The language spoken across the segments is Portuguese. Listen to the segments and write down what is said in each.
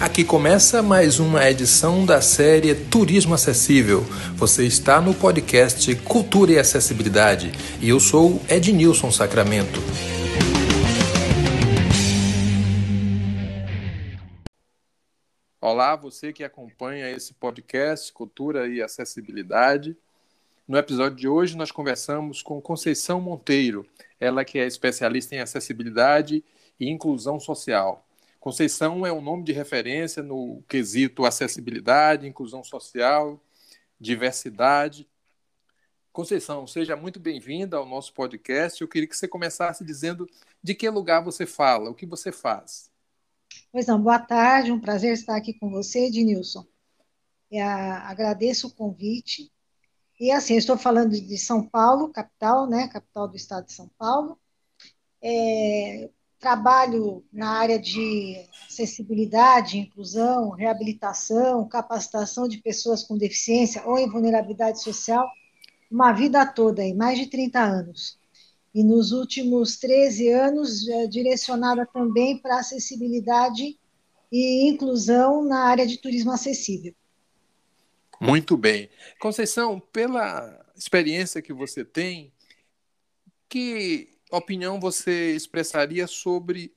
Aqui começa mais uma edição da série Turismo Acessível. Você está no podcast Cultura e Acessibilidade e eu sou Ednilson Sacramento. Olá, você que acompanha esse podcast Cultura e Acessibilidade. No episódio de hoje, nós conversamos com Conceição Monteiro, ela que é especialista em acessibilidade e inclusão social. Conceição é um nome de referência no quesito acessibilidade, inclusão social, diversidade. Conceição, seja muito bem-vinda ao nosso podcast. Eu queria que você começasse dizendo de que lugar você fala, o que você faz. Pois não, boa tarde, um prazer estar aqui com você, Ednilson. Eu agradeço o convite e assim, estou falando de São Paulo, capital, né, capital do estado de São Paulo. É, trabalho na área de acessibilidade, inclusão, reabilitação, capacitação de pessoas com deficiência ou em vulnerabilidade social, uma vida toda, aí, mais de 30 anos. E nos últimos 13 anos, é, direcionada também para acessibilidade e inclusão na área de turismo acessível. Muito bem. Conceição, pela experiência que você tem, que opinião você expressaria sobre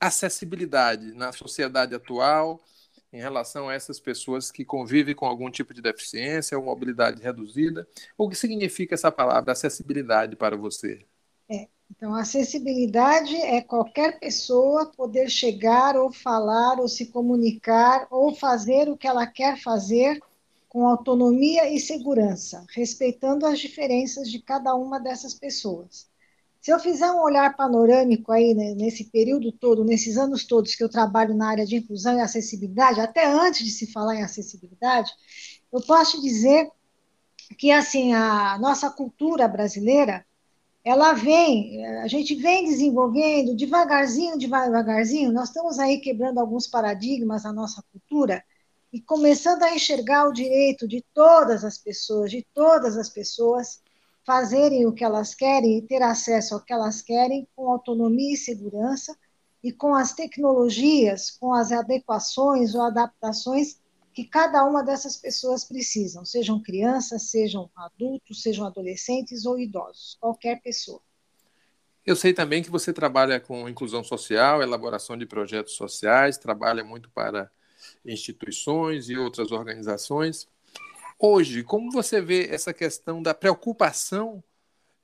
acessibilidade na sociedade atual em relação a essas pessoas que convivem com algum tipo de deficiência ou mobilidade reduzida? O que significa essa palavra acessibilidade para você? É, então, acessibilidade é qualquer pessoa poder chegar ou falar ou se comunicar ou fazer o que ela quer fazer com autonomia e segurança, respeitando as diferenças de cada uma dessas pessoas. Se eu fizer um olhar panorâmico aí né, nesse período todo, nesses anos todos que eu trabalho na área de inclusão e acessibilidade, até antes de se falar em acessibilidade, eu posso dizer que assim a nossa cultura brasileira, ela vem, a gente vem desenvolvendo devagarzinho, devagarzinho. Nós estamos aí quebrando alguns paradigmas na nossa cultura e começando a enxergar o direito de todas as pessoas, de todas as pessoas, fazerem o que elas querem e ter acesso ao que elas querem com autonomia e segurança e com as tecnologias, com as adequações ou adaptações que cada uma dessas pessoas precisam, sejam crianças, sejam adultos, sejam adolescentes ou idosos, qualquer pessoa. Eu sei também que você trabalha com inclusão social, elaboração de projetos sociais, trabalha muito para instituições e outras organizações. Hoje, como você vê essa questão da preocupação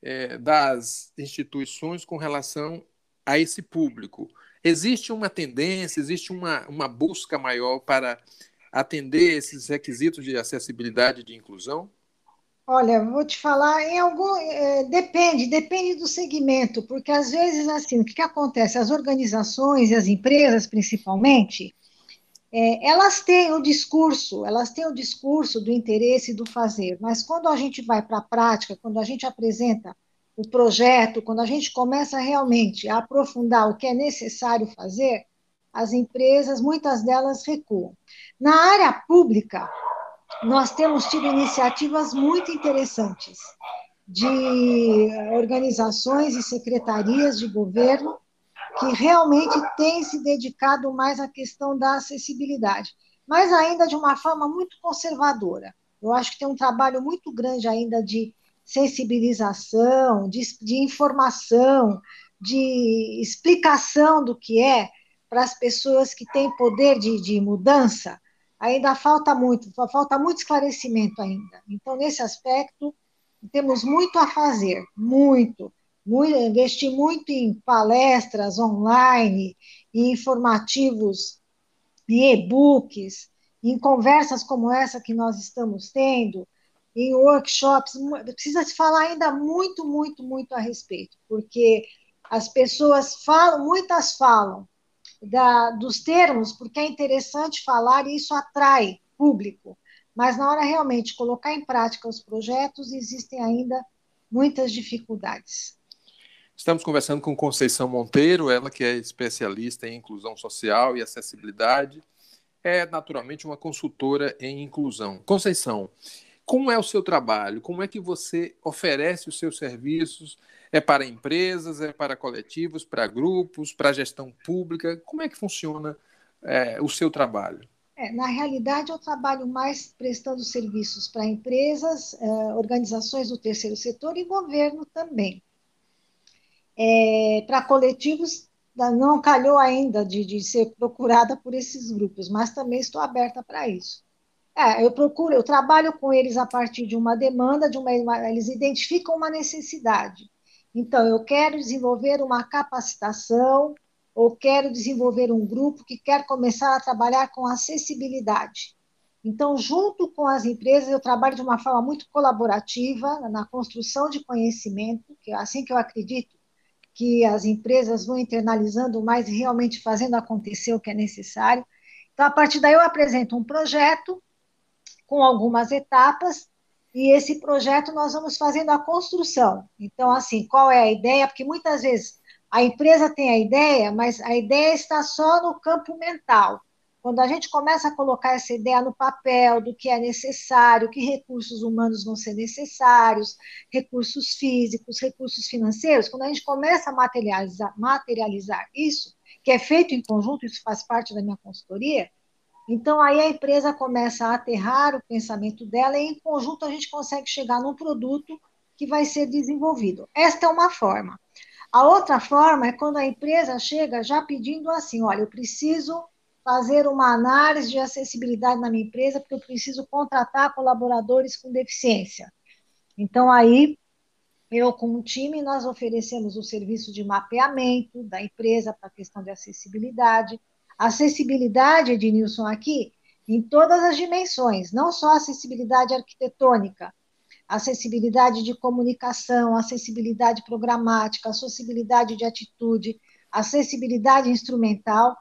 é, das instituições com relação a esse público? Existe uma tendência, existe uma, uma busca maior para atender esses requisitos de acessibilidade e de inclusão? Olha, vou te falar, em algum é, depende, depende do segmento, porque às vezes assim, o que, que acontece? As organizações e as empresas, principalmente, é, elas têm o discurso, elas têm o discurso do interesse do fazer, mas quando a gente vai para a prática, quando a gente apresenta o projeto, quando a gente começa realmente a aprofundar o que é necessário fazer, as empresas, muitas delas recuam. Na área pública, nós temos tido iniciativas muito interessantes de organizações e secretarias de governo que realmente tem se dedicado mais à questão da acessibilidade, mas ainda de uma forma muito conservadora. Eu acho que tem um trabalho muito grande ainda de sensibilização, de, de informação, de explicação do que é para as pessoas que têm poder de, de mudança. Ainda falta muito, falta muito esclarecimento ainda. Então, nesse aspecto, temos muito a fazer, muito muito, investi muito em palestras online, em informativos, em e-books, em conversas como essa que nós estamos tendo, em workshops. Precisa se falar ainda muito, muito, muito a respeito, porque as pessoas falam, muitas falam da, dos termos, porque é interessante falar e isso atrai público. Mas na hora realmente colocar em prática os projetos, existem ainda muitas dificuldades. Estamos conversando com Conceição Monteiro, ela que é especialista em inclusão social e acessibilidade, é naturalmente uma consultora em inclusão. Conceição, como é o seu trabalho? Como é que você oferece os seus serviços? É para empresas, é para coletivos, para grupos, para gestão pública? Como é que funciona é, o seu trabalho? É, na realidade, eu trabalho mais prestando serviços para empresas, eh, organizações do terceiro setor e governo também. É, para coletivos, não calhou ainda de, de, ser procurada por esses grupos, mas também estou aberta para isso. É, eu procuro, eu trabalho com eles a partir de uma demanda, de uma, eles identificam uma necessidade. Então, eu quero desenvolver uma capacitação ou quero desenvolver um grupo que quer começar a trabalhar com acessibilidade. Então, junto com as empresas, eu trabalho de uma forma muito colaborativa na construção de conhecimento, que é assim que eu acredito que as empresas vão internalizando mais e realmente fazendo acontecer o que é necessário. Então, a partir daí, eu apresento um projeto com algumas etapas, e esse projeto nós vamos fazendo a construção. Então, assim, qual é a ideia? Porque muitas vezes a empresa tem a ideia, mas a ideia está só no campo mental. Quando a gente começa a colocar essa ideia no papel do que é necessário, que recursos humanos vão ser necessários, recursos físicos, recursos financeiros, quando a gente começa a materializar, materializar isso, que é feito em conjunto, isso faz parte da minha consultoria, então aí a empresa começa a aterrar o pensamento dela e em conjunto a gente consegue chegar num produto que vai ser desenvolvido. Esta é uma forma. A outra forma é quando a empresa chega já pedindo assim: olha, eu preciso fazer uma análise de acessibilidade na minha empresa, porque eu preciso contratar colaboradores com deficiência. Então, aí, eu, com o time, nós oferecemos o serviço de mapeamento da empresa para a questão de acessibilidade. Acessibilidade, Ednilson, aqui, em todas as dimensões, não só acessibilidade arquitetônica, acessibilidade de comunicação, acessibilidade programática, acessibilidade de atitude, acessibilidade instrumental,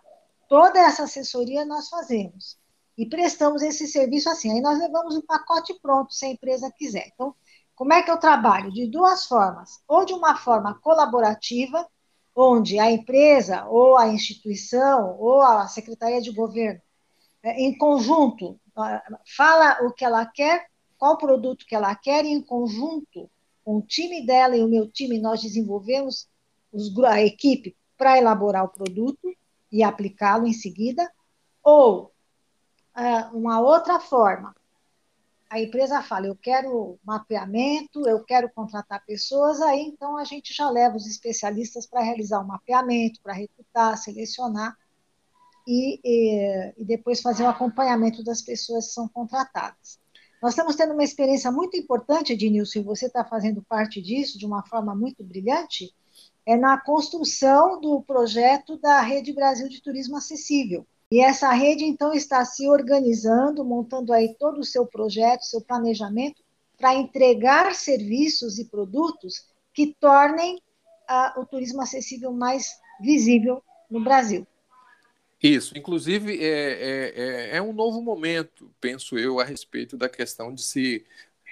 toda essa assessoria nós fazemos. E prestamos esse serviço assim. Aí nós levamos o pacote pronto, se a empresa quiser. Então, como é que eu trabalho? De duas formas. Ou de uma forma colaborativa, onde a empresa, ou a instituição, ou a secretaria de governo, é, em conjunto, fala o que ela quer qual produto que ela quer e em conjunto com o time dela e o meu time nós desenvolvemos os, a equipe para elaborar o produto e aplicá-lo em seguida, ou uh, uma outra forma, a empresa fala, eu quero mapeamento, eu quero contratar pessoas, aí então a gente já leva os especialistas para realizar o mapeamento, para recrutar, selecionar e, e, e depois fazer o acompanhamento das pessoas que são contratadas. Nós estamos tendo uma experiência muito importante, Ednilson, e você está fazendo parte disso de uma forma muito brilhante, é na construção do projeto da Rede Brasil de Turismo Acessível. E essa rede, então, está se organizando, montando aí todo o seu projeto, seu planejamento, para entregar serviços e produtos que tornem uh, o turismo acessível mais visível no Brasil. Isso, inclusive é, é, é, é, um novo momento, penso eu, a respeito da questão de se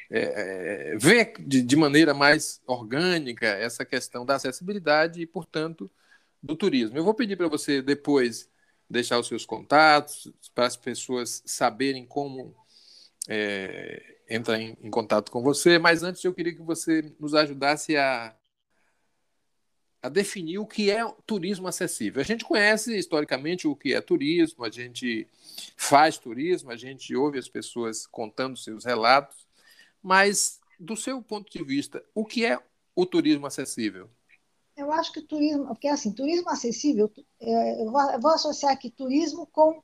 é, é, ver de, de, maneira mais orgânica essa questão da acessibilidade e, portanto, do turismo. Eu vou pedir para você depois deixar os seus contatos, para as pessoas saberem como é, entrar em, em contato com você, mas antes eu queria que você nos ajudasse a a definir o que é turismo acessível. A gente conhece historicamente o que é turismo, a gente faz turismo, a gente ouve as pessoas contando seus relatos, mas do seu ponto de vista, o que é o turismo acessível? Eu acho que turismo, porque assim, turismo acessível, é, eu vou, eu vou associar aqui turismo com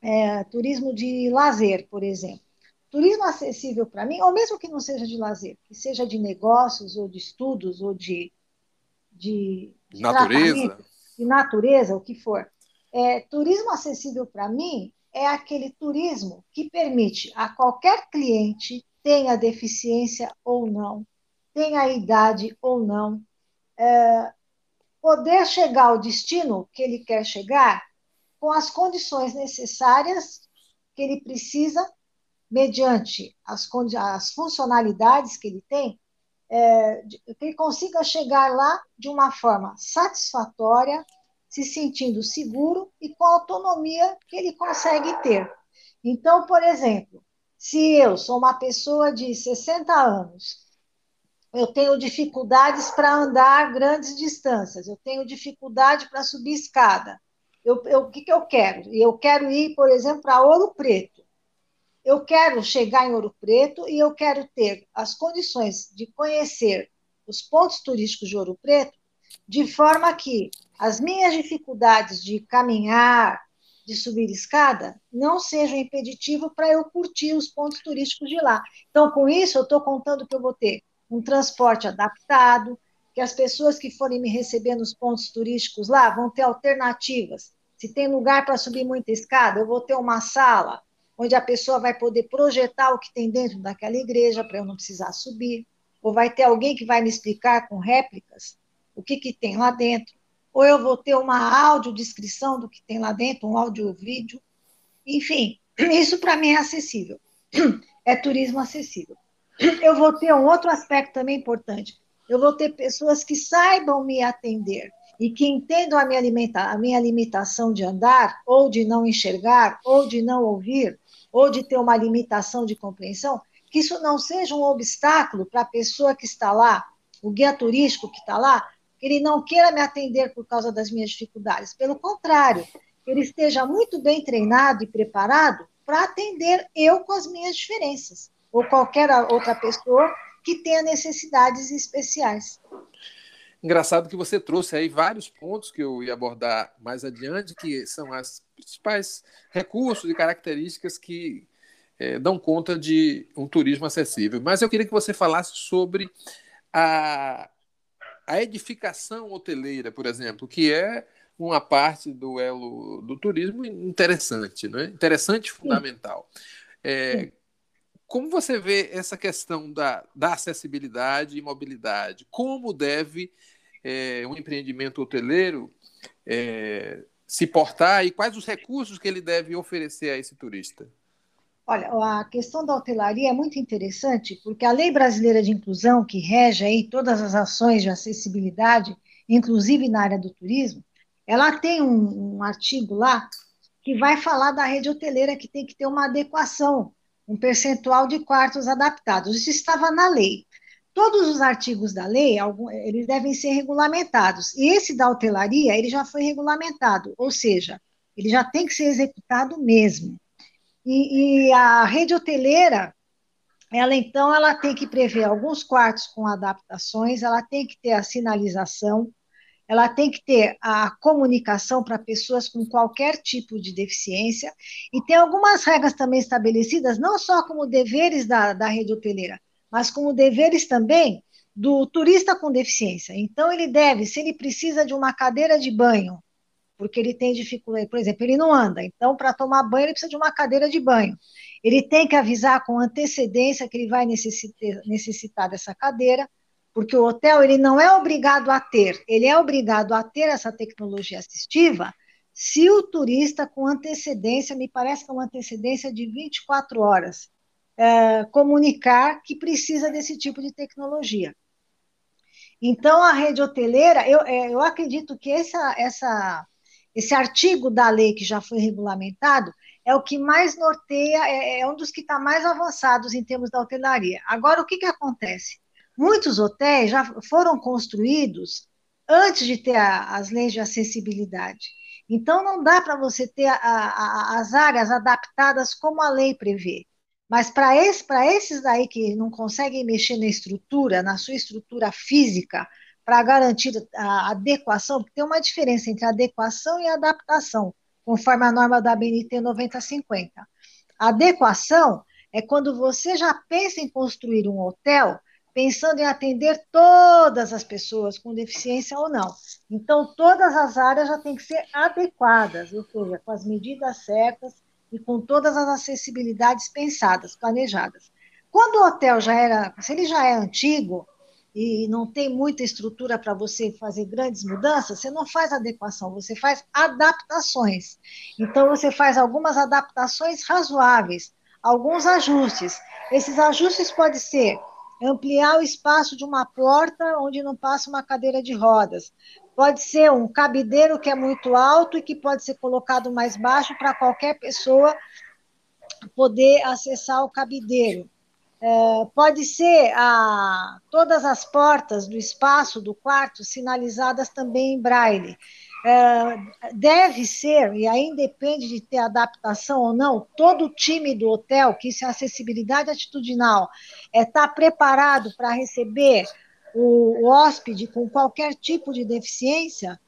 é, turismo de lazer, por exemplo. Turismo acessível para mim, ou mesmo que não seja de lazer, que seja de negócios ou de estudos ou de de, de natureza, de natureza, o que for. É, turismo acessível para mim é aquele turismo que permite a qualquer cliente, tenha deficiência ou não, tenha idade ou não, é, poder chegar ao destino que ele quer chegar com as condições necessárias que ele precisa, mediante as, as funcionalidades que ele tem, é, que ele consiga chegar lá de uma forma satisfatória, se sentindo seguro e com a autonomia que ele consegue ter. Então, por exemplo, se eu sou uma pessoa de 60 anos, eu tenho dificuldades para andar grandes distâncias, eu tenho dificuldade para subir escada, Eu, eu, o que, que eu quero? Eu quero ir, por exemplo, para Ouro Preto. Eu quero chegar em Ouro Preto e eu quero ter as condições de conhecer os pontos turísticos de Ouro Preto, de forma que as minhas dificuldades de caminhar, de subir escada, não sejam impeditivo para eu curtir os pontos turísticos de lá. Então, com isso, eu estou contando que eu vou ter um transporte adaptado, que as pessoas que forem me receber nos pontos turísticos lá vão ter alternativas. Se tem lugar para subir muita escada, eu vou ter uma sala onde a pessoa vai poder projetar o que tem dentro daquela igreja para eu não precisar subir, ou vai ter alguém que vai me explicar com réplicas o que, que tem lá dentro, ou eu vou ter uma audiodescrição do que tem lá dentro, um áudio-vídeo. Enfim, isso para mim é acessível. É turismo acessível. Eu vou ter um outro aspecto também importante. Eu vou ter pessoas que saibam me atender e que entendam a minha, a minha limitação de andar, ou de não enxergar, ou de não ouvir, ou de ter uma limitação de compreensão, que isso não seja um obstáculo para a pessoa que está lá, o guia turístico que está lá, que ele não queira me atender por causa das minhas dificuldades. Pelo contrário, que ele esteja muito bem treinado e preparado para atender eu com as minhas diferenças, ou qualquer outra pessoa que tenha necessidades especiais. Engraçado que você trouxe aí vários pontos que eu ia abordar mais adiante, que são as principais recursos e características que é, dão conta de um turismo acessível. Mas eu queria que você falasse sobre a, a edificação hoteleira, por exemplo, que é uma parte do elo do turismo interessante, né? interessante e fundamental. É, como você vê essa questão da, da acessibilidade e mobilidade? Como deve é, um empreendimento hoteleiro é, se portar e quais os recursos que ele deve oferecer a esse turista? Olha, a questão da hotelaria é muito interessante, porque a Lei Brasileira de Inclusão, que rege aí todas as ações de acessibilidade, inclusive na área do turismo, ela tem um, um artigo lá que vai falar da rede hoteleira que tem que ter uma adequação, um percentual de quartos adaptados. Isso estava na lei. Todos os artigos da lei, eles devem ser regulamentados. E esse da hotelaria, ele já foi regulamentado, ou seja, ele já tem que ser executado mesmo. E, e a rede hoteleira, ela então, ela tem que prever alguns quartos com adaptações, ela tem que ter a sinalização, ela tem que ter a comunicação para pessoas com qualquer tipo de deficiência, e tem algumas regras também estabelecidas, não só como deveres da, da rede hoteleira, mas como deveres também do turista com deficiência. Então, ele deve, se ele precisa de uma cadeira de banho, porque ele tem dificuldade, por exemplo, ele não anda, então, para tomar banho, ele precisa de uma cadeira de banho. Ele tem que avisar com antecedência que ele vai necessitar, necessitar dessa cadeira, porque o hotel ele não é obrigado a ter, ele é obrigado a ter essa tecnologia assistiva se o turista com antecedência, me parece que é uma antecedência de 24 horas, é, comunicar que precisa desse tipo de tecnologia. Então, a rede hoteleira, eu, é, eu acredito que essa, essa, esse artigo da lei que já foi regulamentado é o que mais norteia, é, é um dos que está mais avançados em termos da hotelaria. Agora, o que, que acontece? Muitos hotéis já foram construídos antes de ter a, as leis de acessibilidade. Então, não dá para você ter a, a, as áreas adaptadas como a lei prevê. Mas para esse, esses daí que não conseguem mexer na estrutura, na sua estrutura física, para garantir a adequação, porque tem uma diferença entre adequação e adaptação, conforme a norma da BNT 9050. A adequação é quando você já pensa em construir um hotel pensando em atender todas as pessoas com deficiência ou não. Então, todas as áreas já têm que ser adequadas, ou seja, com as medidas certas, e com todas as acessibilidades pensadas, planejadas. Quando o hotel já era, se ele já é antigo e não tem muita estrutura para você fazer grandes mudanças, você não faz adequação, você faz adaptações. Então você faz algumas adaptações razoáveis, alguns ajustes. Esses ajustes podem ser ampliar o espaço de uma porta onde não passa uma cadeira de rodas, Pode ser um cabideiro que é muito alto e que pode ser colocado mais baixo para qualquer pessoa poder acessar o cabideiro. É, pode ser a, todas as portas do espaço do quarto sinalizadas também em braille. é, deve ser, e aí depende de ter adaptação ou não, todo o time do hotel, que isso é acessibilidade atitudinal, é estar tá preparado para receber o, o hóspede com qualquer tipo de deficiência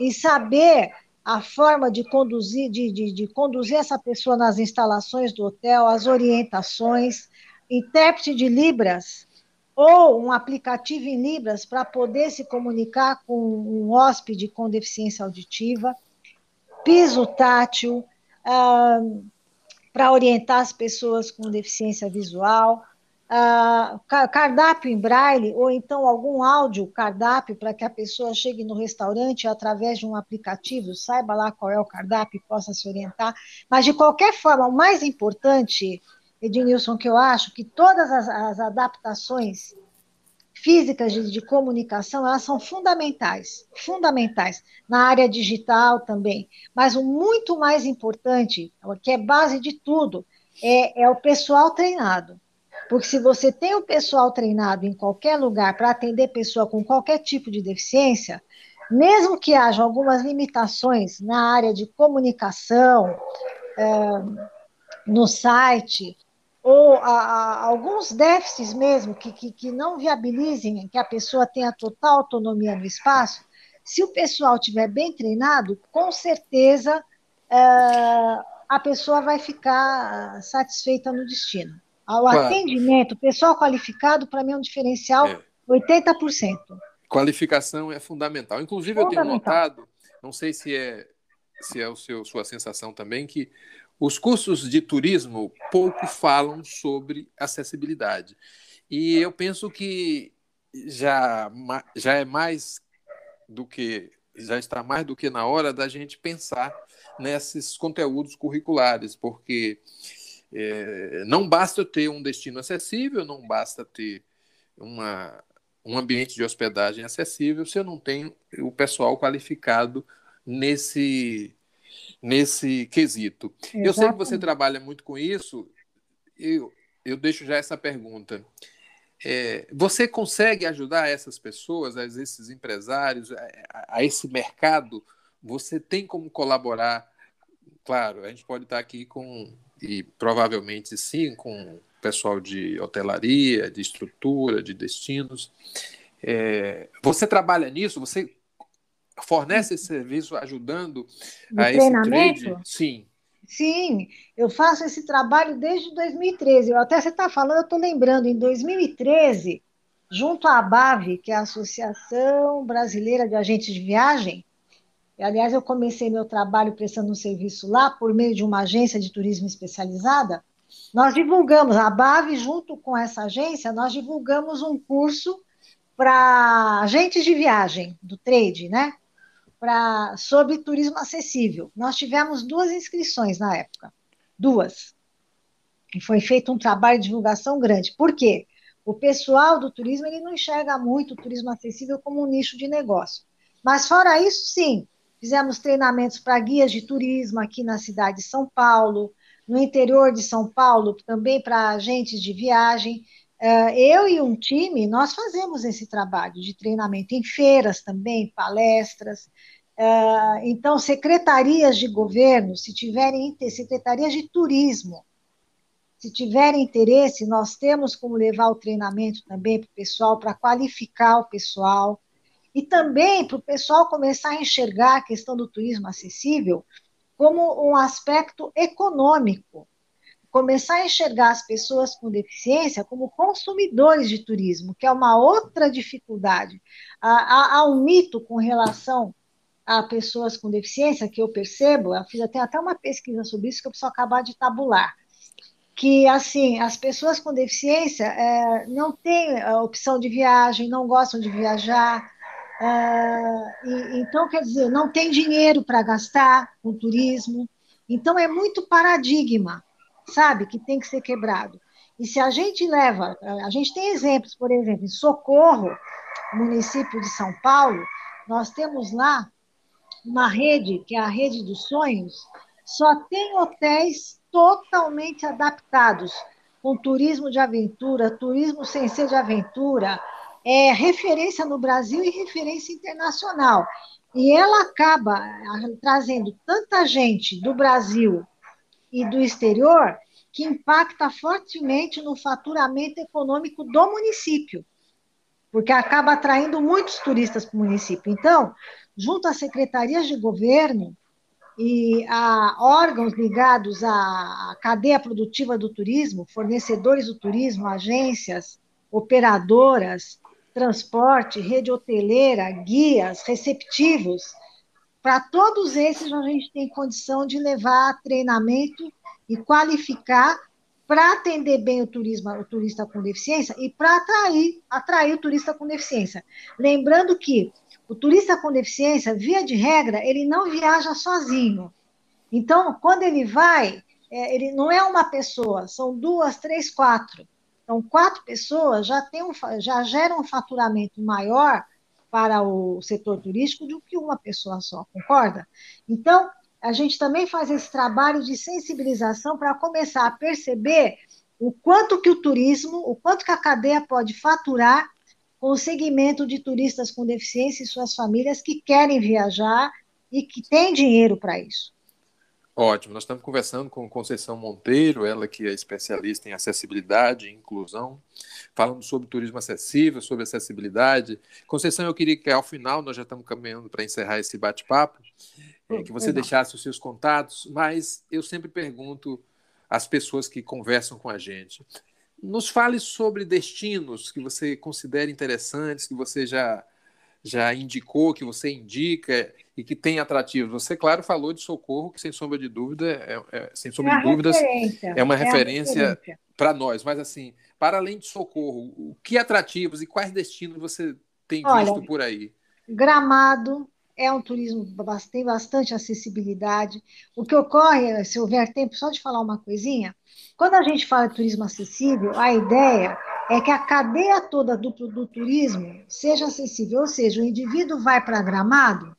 e saber a forma de conduzir, de, de, de, conduzir essa pessoa nas instalações do hotel, as orientações, intérprete de Libras, ou um aplicativo em Libras para poder se comunicar com um hóspede com deficiência auditiva, piso tátil, para orientar as pessoas com deficiência visual, ah, cardápio em braille, ou então algum áudio cardápio para que a pessoa chegue no restaurante através de um aplicativo, saiba lá qual é o cardápio e possa se orientar. Mas, de qualquer forma, o mais importante Ednilson, que eu acho que todas as, as adaptações físicas de, de, comunicação, elas são fundamentais, fundamentais, na área digital também. Mas o muito mais importante, que é base de tudo, é, é o pessoal treinado. Porque se você tem o pessoal treinado em qualquer lugar para atender pessoa com qualquer tipo de deficiência, mesmo que haja algumas limitações na área de comunicação, é, no site, ou a, a, alguns déficits mesmo que, que, que, não viabilizem que a pessoa tenha total autonomia no espaço, se o pessoal estiver bem treinado, com certeza é, a pessoa vai ficar satisfeita no destino. O atendimento, pessoal qualificado, para mim é um diferencial é. 80%. Qualificação é fundamental. Inclusive, fundamental. eu tenho notado, não sei se é, se é o seu, sua sensação também, que os cursos de turismo pouco falam sobre acessibilidade. E eu penso que já, já é mais do que já está mais do que na hora da gente pensar nesses conteúdos curriculares, porque é, não basta ter um destino acessível, não basta ter uma, um ambiente de hospedagem acessível se eu não tenho o pessoal qualificado nesse nesse quesito. Exatamente. Eu sei que você trabalha muito com isso, eu, eu deixo já essa pergunta. É, você consegue ajudar essas pessoas, esses empresários, a, a, esse mercado? Você tem como colaborar? Claro, a gente pode estar aqui com, e provavelmente sim, com pessoal de hotelaria, de estrutura, de destinos. É, você trabalha nisso? Você fornece esse serviço ajudando a esse trade? Sim. Sim, eu faço esse trabalho desde 2013. Eu até você está falando, eu estou lembrando, em 2013, junto à ABAV, que é a Associação Brasileira de Agentes de Viagem, e, aliás, eu comecei meu trabalho prestando um serviço lá por meio de uma agência de turismo especializada. Nós divulgamos, a ABAV, junto com essa agência, nós divulgamos um curso para agentes de viagem, do trade, né? Sobre turismo acessível. Nós tivemos duas inscrições na época, duas. E foi feito um trabalho de divulgação grande. Por quê? O pessoal do turismo ele não enxerga muito o turismo acessível como um nicho de negócio. Mas fora isso, sim, fizemos treinamentos para guias de turismo aqui na cidade de São Paulo, no interior de São Paulo, também para agentes de viagem. Eh, eu e um time, nós fazemos esse trabalho de treinamento em feiras também, palestras. Eh, então, secretarias de governo, se tiverem secretarias de turismo, se tiverem interesse, nós temos como levar o treinamento também para o pessoal, para qualificar o pessoal, e também para o pessoal começar a enxergar a questão do turismo acessível como um aspecto econômico começar a enxergar as pessoas com deficiência como consumidores de turismo, que é uma outra dificuldade. Há, há um mito com relação a pessoas com deficiência que eu percebo, eu fiz até, até uma pesquisa sobre isso que eu preciso acabar de tabular, que assim as pessoas com deficiência é, não têm a opção de viagem, não gostam de viajar, é, e, então quer dizer não tem dinheiro para gastar com turismo, então é muito paradigma sabe, que tem que ser quebrado. E se a gente leva, a gente tem exemplos, por exemplo, em Socorro, município de São Paulo, nós temos lá uma rede, que é a Rede dos Sonhos, só tem hotéis totalmente adaptados, com turismo de aventura, turismo sem ser de aventura, é referência no Brasil e referência internacional. E ela acaba ah, trazendo tanta gente do Brasil e do exterior que impacta fortemente no faturamento econômico do município, porque acaba atraindo muitos turistas para o município. Então, junto às secretarias de governo e a órgãos ligados à cadeia produtiva do turismo, fornecedores do turismo, agências, operadoras, transporte, rede hoteleira, guias, receptivos, para todos esses a gente tem condição de levar treinamento e qualificar para atender bem o, turismo, o turista com deficiência e para atrair, atrair o turista com deficiência. Lembrando que o turista com deficiência, via de regra, ele não viaja sozinho. Então, quando ele vai, é, ele não é uma pessoa, são duas, três, quatro. Então, quatro pessoas já, tem um, já geram um faturamento maior para o setor turístico do que uma pessoa só, concorda? Então, a gente também faz esse trabalho de sensibilização para começar a perceber o quanto que o turismo, o quanto que a cadeia pode faturar com o segmento de turistas com deficiência e suas famílias que querem viajar e que têm dinheiro para isso. Ótimo, nós estamos conversando com Conceição Monteiro, ela que é especialista em acessibilidade e inclusão, falando sobre turismo acessível, sobre acessibilidade. Conceição, eu queria que ao final, nós já estamos caminhando para encerrar esse bate-papo, é, que você deixasse os seus contatos, mas eu sempre pergunto às pessoas que conversam com a gente. Nos fale sobre destinos que você considera interessantes, que você já já indicou, que você indica e que tem atrativos. Você, claro, falou de Socorro, que sem sombra de dúvida, é, é sem sombra é de dúvidas, é uma é referência para nós. Mas assim, para além de Socorro, o que atrativos e quais destinos você tem Olha, visto por aí? Gramado é um turismo tem bastante acessibilidade. O que ocorre, se houver tempo, só de falar uma coisinha, quando a gente fala de turismo acessível, a ideia é que a cadeia toda do, do turismo seja acessível, ou seja, o indivíduo vai para Gramado,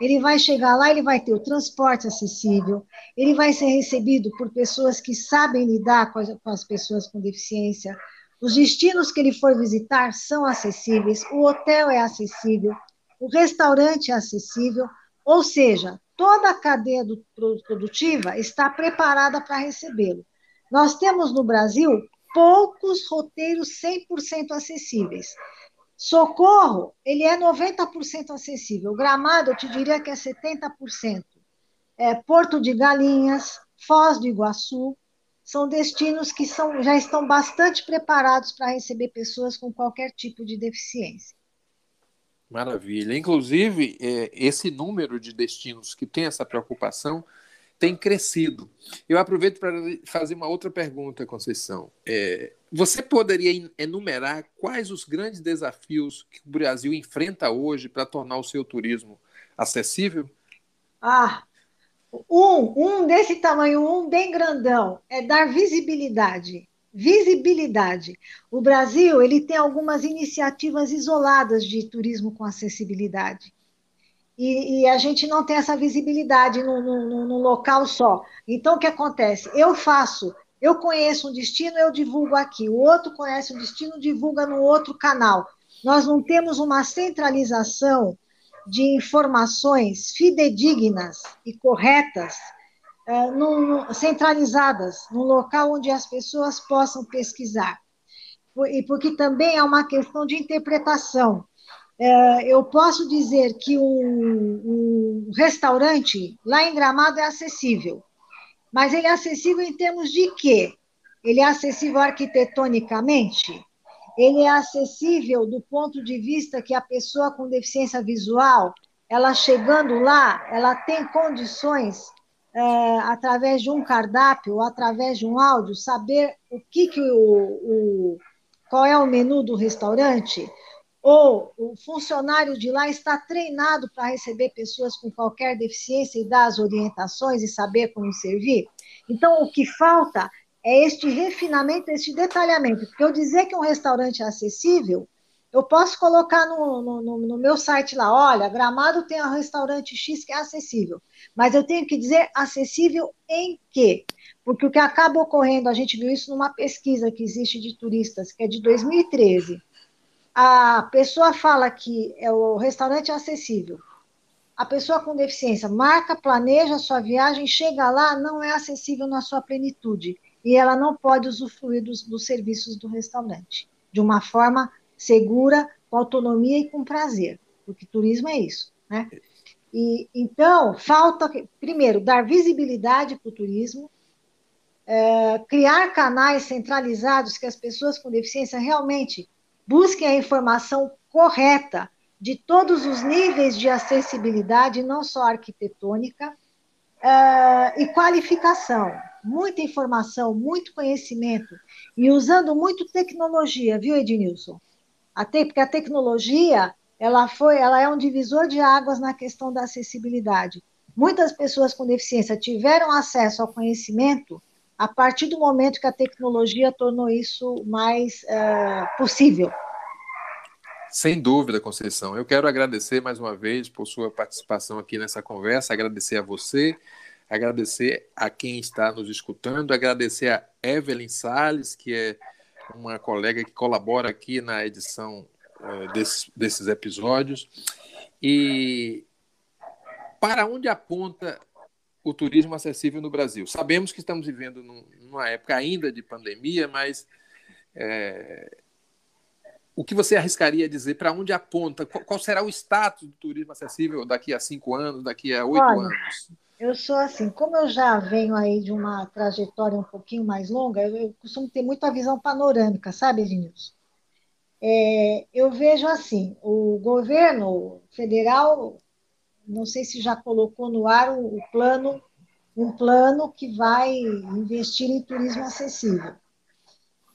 ele vai chegar lá, ele vai ter o transporte acessível, ele vai ser recebido por pessoas que sabem lidar com as, com as pessoas com deficiência, os destinos que ele for visitar são acessíveis, o hotel é acessível, o restaurante é acessível, ou seja, toda a cadeia do, produtiva está preparada para recebê-lo. Nós temos no Brasil poucos roteiros 100% acessíveis. Socorro, ele é 90% acessível. Gramado, eu te diria que é 70%. É, Porto de Galinhas, Foz do Iguaçu, são destinos que são, já estão bastante preparados para receber pessoas com qualquer tipo de deficiência. Maravilha. Inclusive, é, esse número de destinos que tem essa preocupação tem crescido. Eu aproveito para fazer uma outra pergunta, Conceição. É, você poderia enumerar quais os grandes desafios que o Brasil enfrenta hoje para tornar o seu turismo acessível? Ah, um, um desse tamanho, um bem grandão, é dar visibilidade. Visibilidade. O Brasil ele tem algumas iniciativas isoladas de turismo com acessibilidade e, e, a gente não tem essa visibilidade no, local só. Então, o que acontece? Eu faço, eu conheço um destino, eu divulgo aqui, o outro conhece um destino, divulga no outro canal. Nós não temos uma centralização de informações fidedignas e corretas, no, no, centralizadas, no local onde as pessoas possam pesquisar. E porque também é uma questão de interpretação eu posso dizer que um, um restaurante lá em Gramado é acessível, mas ele é acessível em termos de quê? Ele é acessível arquitetonicamente? Ele é acessível do ponto de vista que a pessoa com deficiência visual, ela chegando lá, ela tem condições, é, através de um cardápio, através de um áudio, saber o que, que o, o qual é o menu do restaurante? Ou o funcionário de lá está treinado para receber pessoas com qualquer deficiência e dar as orientações e saber como servir. Então, o que falta é este refinamento, este detalhamento. Porque eu dizer que um restaurante é acessível, eu posso colocar no, no, no meu site lá, olha, Gramado tem um restaurante X que é acessível. Mas eu tenho que dizer acessível em quê? Porque o que acaba ocorrendo, a gente viu isso numa pesquisa que existe de turistas, que é de 2013 a pessoa fala que é o restaurante é acessível, a pessoa com deficiência marca, planeja a sua viagem, chega lá, não é acessível na sua plenitude. E ela não pode usufruir dos, dos serviços do restaurante. De uma forma segura, com autonomia e com prazer, porque turismo é isso, né? E, então, falta, primeiro, dar visibilidade para o turismo, é, criar canais centralizados que as pessoas com deficiência realmente busquem a informação correta de todos os níveis de acessibilidade, não só arquitetônica, é, e qualificação. Muita informação, muito conhecimento, e usando muito tecnologia, viu, Ednilson? Até porque a tecnologia ela foi, ela é um divisor de águas na questão da acessibilidade. Muitas pessoas com deficiência tiveram acesso ao conhecimento a partir do momento que a tecnologia tornou isso mais uh, possível. Sem dúvida, Conceição. Eu quero agradecer mais uma vez por sua participação aqui nessa conversa, agradecer a você, agradecer a quem está nos escutando, agradecer a Evelyn Sales, que é uma colega que colabora aqui na edição uh, desse, desses episódios. E para onde aponta o turismo acessível no Brasil? Sabemos que estamos vivendo num, numa época ainda de pandemia, mas é, o que você arriscaria dizer para onde aponta? Qual, qual, será o status do turismo acessível daqui a cinco anos, daqui a oito anos? Eu sou assim, como eu já venho aí de uma trajetória um pouquinho mais longa, eu, eu costumo ter muita visão panorâmica, sabe, Ednilson? É, eu vejo assim, o governo federal, não sei se já colocou no ar o, o plano, um plano que vai investir em turismo acessível.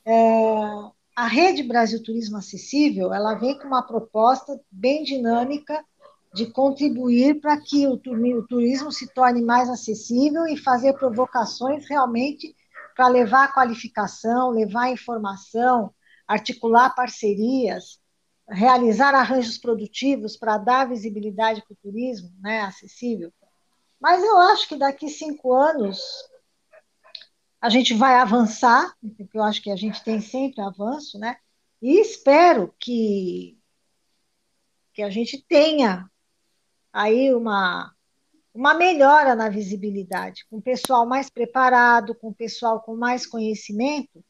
É, a Rede Brasil Turismo Acessível, ela vem com uma proposta bem dinâmica de contribuir para que o turismo se torne mais acessível e fazer provocações realmente para levar a qualificação, levar a informação, articular parcerias, realizar arranjos produtivos para dar visibilidade para o turismo né, acessível. Mas eu acho que daqui cinco anos a gente vai avançar, porque eu acho que a gente tem sempre avanço, né? E espero que, que a gente tenha aí uma, uma melhora na visibilidade, com o pessoal mais preparado, com o pessoal com mais conhecimento,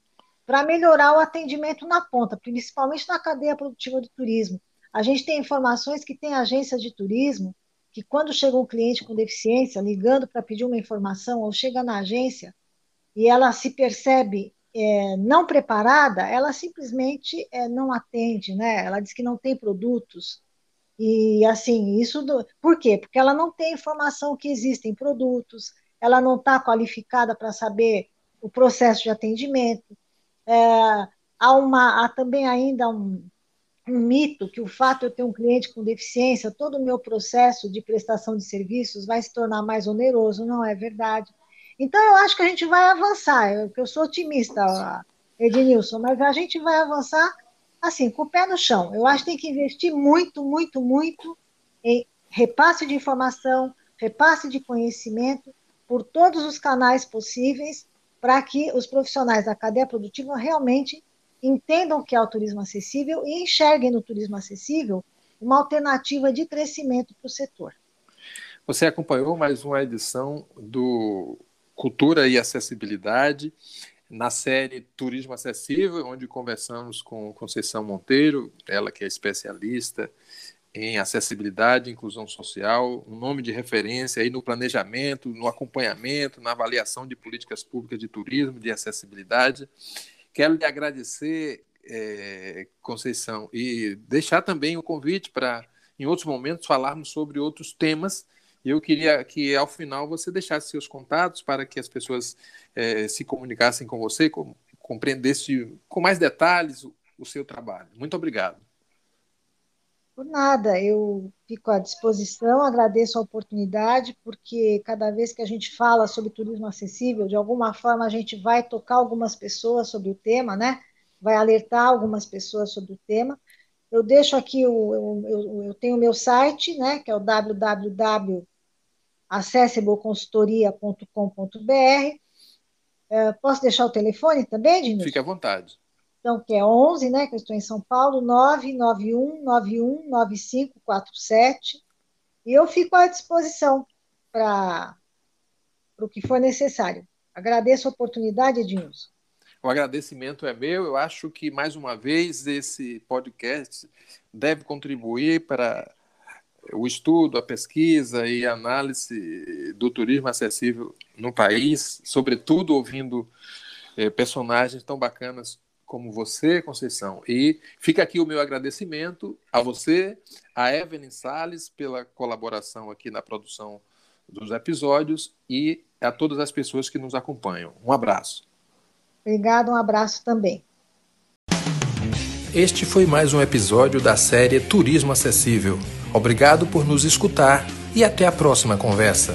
para melhorar o atendimento na ponta, principalmente na cadeia produtiva do turismo. A gente tem informações que tem agências de turismo que quando chega um cliente com deficiência, ligando para pedir uma informação, ou chega na agência e ela se percebe é, não preparada, ela simplesmente é, não atende, né? Ela diz que não tem produtos, e assim, isso do... por quê? Porque ela não tem informação que existem produtos, ela não está qualificada para saber o processo de atendimento. É, há, uma, há também ainda um, um mito que o fato de eu ter um cliente com deficiência, todo o meu processo de prestação de serviços vai se tornar mais oneroso, não é verdade. Então, eu acho que a gente vai avançar, eu, eu sou otimista, Ednilson, mas a gente vai avançar assim, com o pé no chão. Eu acho que tem que investir muito, muito, muito em repasse de informação, repasse de conhecimento por todos os canais possíveis para que os profissionais da cadeia produtiva realmente entendam o que é o turismo acessível e enxerguem no turismo acessível uma alternativa de crescimento para o setor. Você acompanhou mais uma edição do Cultura e Acessibilidade na série Turismo Acessível, onde conversamos com Conceição Monteiro, ela que é especialista em acessibilidade inclusão social, um nome de referência aí no planejamento, no acompanhamento, na avaliação de políticas públicas de turismo, de acessibilidade. Quero lhe agradecer, é, Conceição, e deixar também o convite para, em outros momentos, falarmos sobre outros temas eu queria que, ao final, você deixasse seus contatos para que as pessoas é, se comunicassem com você, com, compreendesse com mais detalhes o, o seu trabalho. Muito obrigado. Por nada, eu fico à disposição, agradeço a oportunidade, porque cada vez que a gente fala sobre turismo acessível, de alguma forma a gente vai tocar algumas pessoas sobre o tema, né? Vai alertar algumas pessoas sobre o tema. Eu deixo aqui, o, eu, eu, eu tenho o meu site, né, que é o www.accessibleconsultoria.com.br. É, posso deixar o telefone também, Ednilson? Fique à vontade. Então, que é 11, né, que eu estou em São Paulo, 991 91 9547. E eu fico à disposição para o que for necessário. Agradeço a oportunidade, Edilson. O agradecimento é meu. Eu acho que, mais uma vez, esse podcast deve contribuir para o estudo, a pesquisa e a análise do turismo acessível no país, sobretudo ouvindo eh, personagens tão bacanas como você, Conceição. E fica aqui o meu agradecimento a você, a Evelyn Sales, pela colaboração aqui na produção dos episódios e a todas as pessoas que nos acompanham. Um abraço. Obrigado, um abraço também. Este foi mais um episódio da série Turismo Acessível. Obrigado por nos escutar e até a próxima conversa.